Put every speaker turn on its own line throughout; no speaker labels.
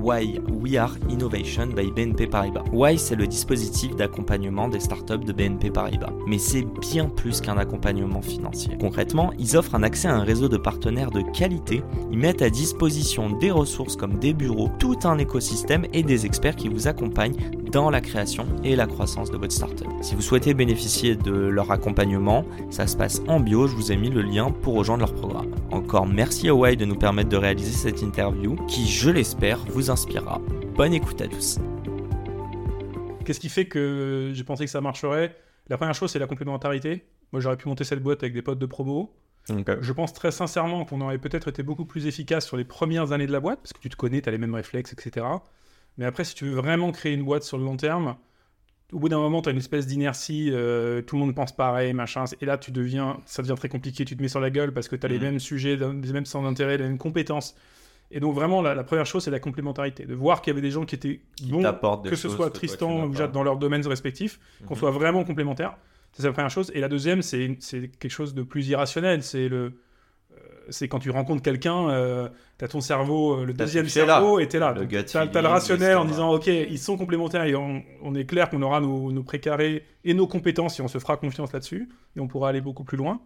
Why We Are Innovation by BNP Paribas. Why c'est le dispositif d'accompagnement des startups de BNP Paribas, mais c'est bien plus qu'un accompagnement financier. Concrètement, ils offrent un accès à un réseau de partenaires de qualité, ils mettent à disposition des ressources comme des bureaux, tout un écosystème et des experts qui vous accompagnent dans la création et la croissance de votre startup. Si vous souhaitez bénéficier de leur accompagnement, ça se passe en bio, je vous ai mis le lien pour rejoindre leur programme. Encore merci à Why de nous permettre de réaliser cette interview qui, je l'espère, vous inspirera. Bonne écoute à tous.
Qu'est-ce qui fait que j'ai pensé que ça marcherait? La première chose, c'est la complémentarité. Moi, j'aurais pu monter cette boîte avec des potes de promo. Je pense très sincèrement qu'on aurait peut-être été beaucoup plus efficace sur les premières années de la boîte, parce que tu te connais, tu as les mêmes réflexes, etc. Mais après, si tu veux vraiment créer une boîte sur le long terme, au bout d'un moment, tu as une espèce d'inertie, euh, tout le monde pense pareil, machin, et là, tu deviens, ça devient très compliqué, tu te mets sur la gueule parce que tu as les
Mhm.
mêmes sujets, les mêmes centres d'intérêt, les mêmes compétences. Et donc, vraiment, la, la première chose, c'est la complémentarité, de voir qu'il y avait des gens qui étaient bons, que ce soit
que
Tristan ou. Jade dans leurs domaines respectifs, qu'on
Mhm.
soit vraiment complémentaires. C'est la première chose. Et la deuxième, c'est c'est quelque chose de plus irrationnel. C'est le, c'est quand tu rencontres quelqu'un, euh, tu as ton cerveau, euh, le deuxième
là.
cerveau là.
Le
Donc,
gut
T'as t'as le rationnel en disant, ok, ils sont complémentaires et on, on est clair qu'on aura nos, nos précarés et nos compétences et on se fera confiance là-dessus et on pourra aller beaucoup plus loin.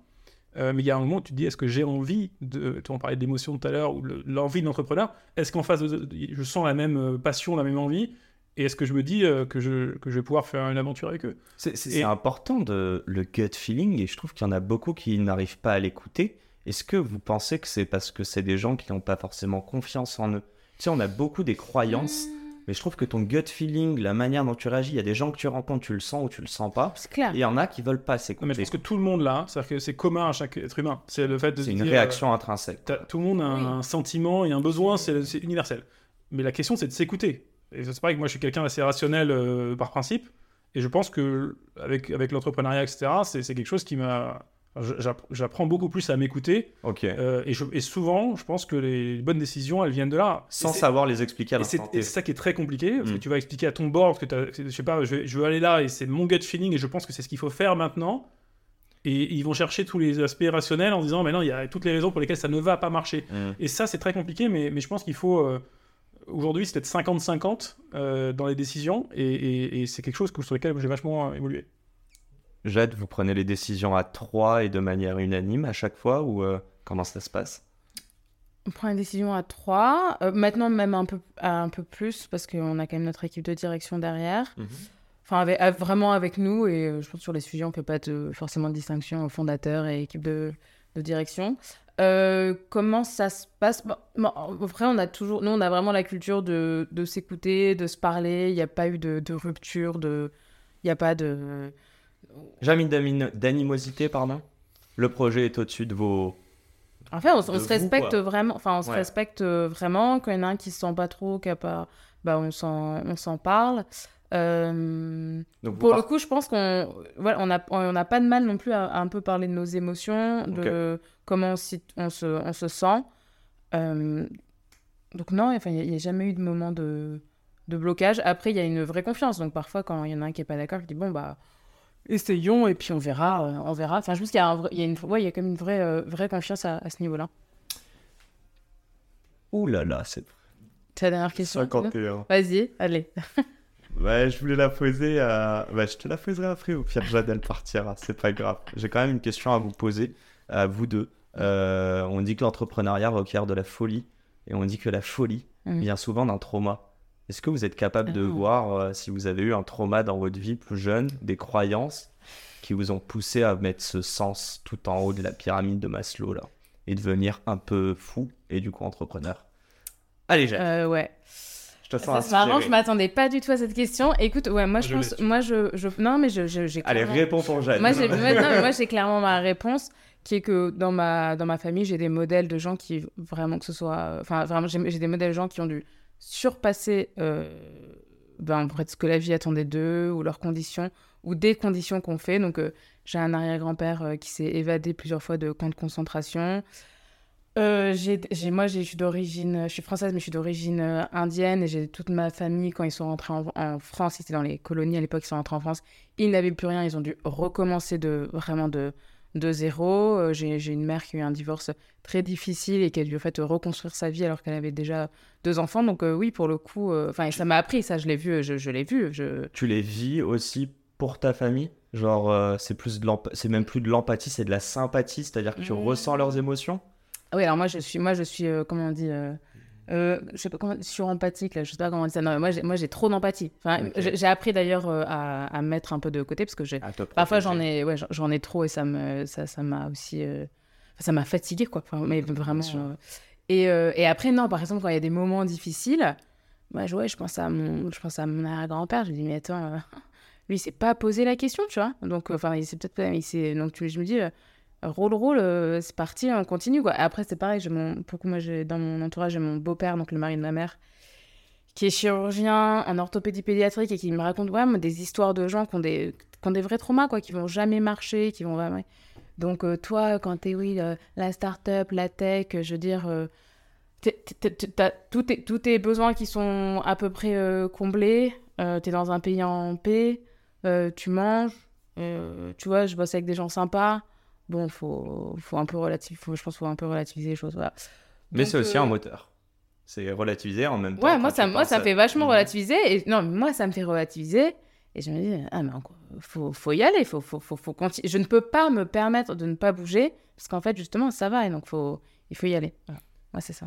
Euh, mais il y a un moment où tu te dis, est-ce que j'ai envie de. Tu en parlais d'émotion tout à l'heure, ou le- l'envie de l'entrepreneur. Est-ce qu'en face, de, je sens la même euh, passion, la même envie Et est-ce que je me dis euh, que, je, que je vais pouvoir faire une aventure avec eux? Et-
c'est important de le gut feeling et je trouve qu'il y en a beaucoup qui n'arrivent pas à l'écouter. Est-ce que vous pensez que c'est parce que c'est des gens qui n'ont pas forcément confiance en eux? Tu sais, on a beaucoup des croyances, mais je trouve que ton gut feeling, la manière dont tu réagis, il y a des gens que tu rencontres, tu le sens ou tu le sens pas.
C'est clair.
Et il y en a qui veulent pas s'écouter.
mais je pense que tout le monde là, c'est-à-dire que c'est commun à chaque être humain. C'est le fait de
C'est une
dire,
réaction intrinsèque.
euh, t'as- tout le monde a un sentiment et un besoin, c'est c'est universel. Mais la question, c'est de s'écouter. Et c'est pareil que moi, je suis quelqu'un d'assez rationnel euh, par principe. Et je pense que avec, avec l'entrepreneuriat, etc., c'est c'est quelque chose qui m'a. J'app- J'apprends beaucoup plus à m'écouter.
Ok.
euh, et, je- et souvent, je pense que les bonnes décisions, elles viennent de là.
Sans savoir les expliquer à l'instant
et c'est ça qui est très compliqué, parce que
Mm.
tu vas expliquer à ton board, que je sais pas, je, vais- je veux aller là, et c'est mon gut feeling, et je pense que c'est ce qu'il faut faire maintenant. Et ils vont chercher tous les aspects rationnels en disant, mais non, il y a toutes les raisons pour lesquelles ça ne va pas marcher.
Mm.
Et ça, c'est très compliqué, mais, mais je pense qu'il faut. euh, Aujourd'hui, c'est peut-être 50-50 euh, dans les décisions, et, et- et c'est quelque chose que- sur lequel j'ai vachement évolué.
Jade, vous prenez les décisions à trois et de manière unanime à chaque fois ou euh, comment ça se passe?
On prend une décision à trois. Euh, maintenant, même un peu, un peu plus, parce qu'on a quand même notre équipe de direction derrière. Enfin, avec- avec- vraiment avec nous. Et euh, je pense que sur les sujets, on ne fait pas de, forcément de distinction aux fondateurs et équipe de, de direction. Euh, comment ça se passe? Bon, bon, vrai, on a toujours, nous, on a vraiment la culture de, de s'écouter, de se parler. Il n'y a pas eu de, de rupture, de, il n'y a pas de.
Jamais d'animosité, pardon Le projet est au-dessus de vos...
En fait, on, se respecte vraiment. Enfin, on se
Ouais.
respecte euh, vraiment. Quand il y en a un qui se sent pas trop, qui a pas, bah, on s'en, on s'en parle. Euh,
Donc,
pour le coup, je pense qu'on, voilà, on a, on n'a pas de mal non plus à, à un peu parler de nos émotions, de comment on se, on se sent. Euh, donc non, enfin, il n'y a, jamais eu de moment de, de blocage. Après, il y a une vraie confiance. Donc parfois, quand il y en a un qui est pas d'accord, je dis bon bah essayons et puis on verra, euh, on verra. Enfin, je pense qu'il y a, un il y a une, ouais, il y a quand même une vraie, euh, vraie confiance à, à ce niveau-là.
Ouh là là, c'est
la dernière question.
51.
Vas-y, allez.
Ouais, je voulais la poser à... Ouais, je te la poserai après, au pire, Jade, elle partira, c'est pas grave. J'ai quand même une question à vous poser, à vous deux. Euh, on dit que l'entrepreneuriat requiert de la folie, et on dit que la folie
Mhm.
vient souvent d'un trauma. Est-ce que vous êtes capable de
Ah.
voir euh, si vous avez eu un trauma dans votre vie plus jeune, des croyances qui vous ont poussé à mettre ce sens tout en haut de la pyramide de Maslow, là, et devenir un peu fou, et du coup entrepreneur? Allez, Jade,
Euh, ouais.
je te sens
je m'attendais pas du tout à cette question. Écoute, ouais, moi je,
Je
pense, moi je, je, non mais je, j'ai
Allez,
clairement-
réponds pour Jade.
Moi, j'ai, moi, j'ai clairement ma réponse qui est que dans ma, dans ma famille, j'ai des modèles de gens qui vraiment que ce soit. Enfin, vraiment, j'ai, j'ai des modèles de gens qui ont du surpasser ben, ce que la vie attendait d'eux ou leurs conditions ou des conditions qu'on fait. Donc, j'ai un arrière-grand-père qui s'est évadé plusieurs fois de camps de concentration. Euh, j'ai, moi, je suis d'origine, je suis française, mais je suis d'origine euh, indienne et j'ai toute ma famille quand ils sont rentrés en, France, ils étaient dans les colonies à l'époque, ils sont rentrés en France, ils n'avaient plus rien, ils ont dû recommencer de vraiment de, de zéro. Euh, j'ai, une mère qui a eu un divorce très difficile et qui a dû en fait reconstruire sa vie alors qu'elle avait déjà deux enfants. Donc oui, pour le coup, enfin, ça m'a appris, ça, je l'ai vu, je, je l'ai vu. Je...
Tu les vis aussi pour ta famille? Genre, c'est plus de c'est même plus de l'empathie, c'est de la sympathie, c'est-à-dire que tu mmh. ressens leurs émotions?
Oui, alors moi, je suis, moi, je suis euh, comment on dit euh, euh, je sais pas comment surempathique là je sais pas comment on dit ça. Non moi j'ai moi j'ai trop d'empathie. Enfin j'ai appris d'ailleurs à, à, mettre un peu de côté parce que j'ai ah, parfois j'en ai ouais j'en ai trop et ça me ça ça m'a aussi ça m'a fatigué quoi. Enfin, mais vraiment et, et après non par exemple quand il y a des moments difficiles moi ouais, je pense à mon je pense à mon arrière-grand-père. Je lui dis mais attends lui il s'est pas posé la question tu vois. Donc enfin il s'est peut-être donc je me dis roule roule euh, c'est parti on continue quoi. Après c'est pareil j'ai mon pourquoi moi j'ai dans mon entourage j'ai mon beau-père donc le mari de ma mère qui est chirurgien en orthopédie pédiatrique et qui me raconte des histoires de gens qui ont des qui ont des vrais traumas quoi qui vont jamais marcher qui vont vraiment donc euh, toi quand t'es oui la start-up la tech je veux dire euh, tous tes, tous tes besoins qui sont à peu près comblés t'es dans un pays en paix tu manges tu vois je bosse avec des gens sympas bon, faut, faut un peu relativiser, je pense faut un peu relativiser les choses. Voilà.
Mais c'est aussi un euh, moteur. C'est relativiser en même temps.
Ouais, moi ça, moi, ça me fait vachement mhm. relativiser. Et non, moi, ça me fait relativiser. Et je me dis, ah, mais faut, faut y aller, faut, faut, faut, faut continuer. Je ne peux pas me permettre de ne pas bouger, parce qu'en fait, justement, ça va, et donc faut, il faut y aller. Moi, c'est ça.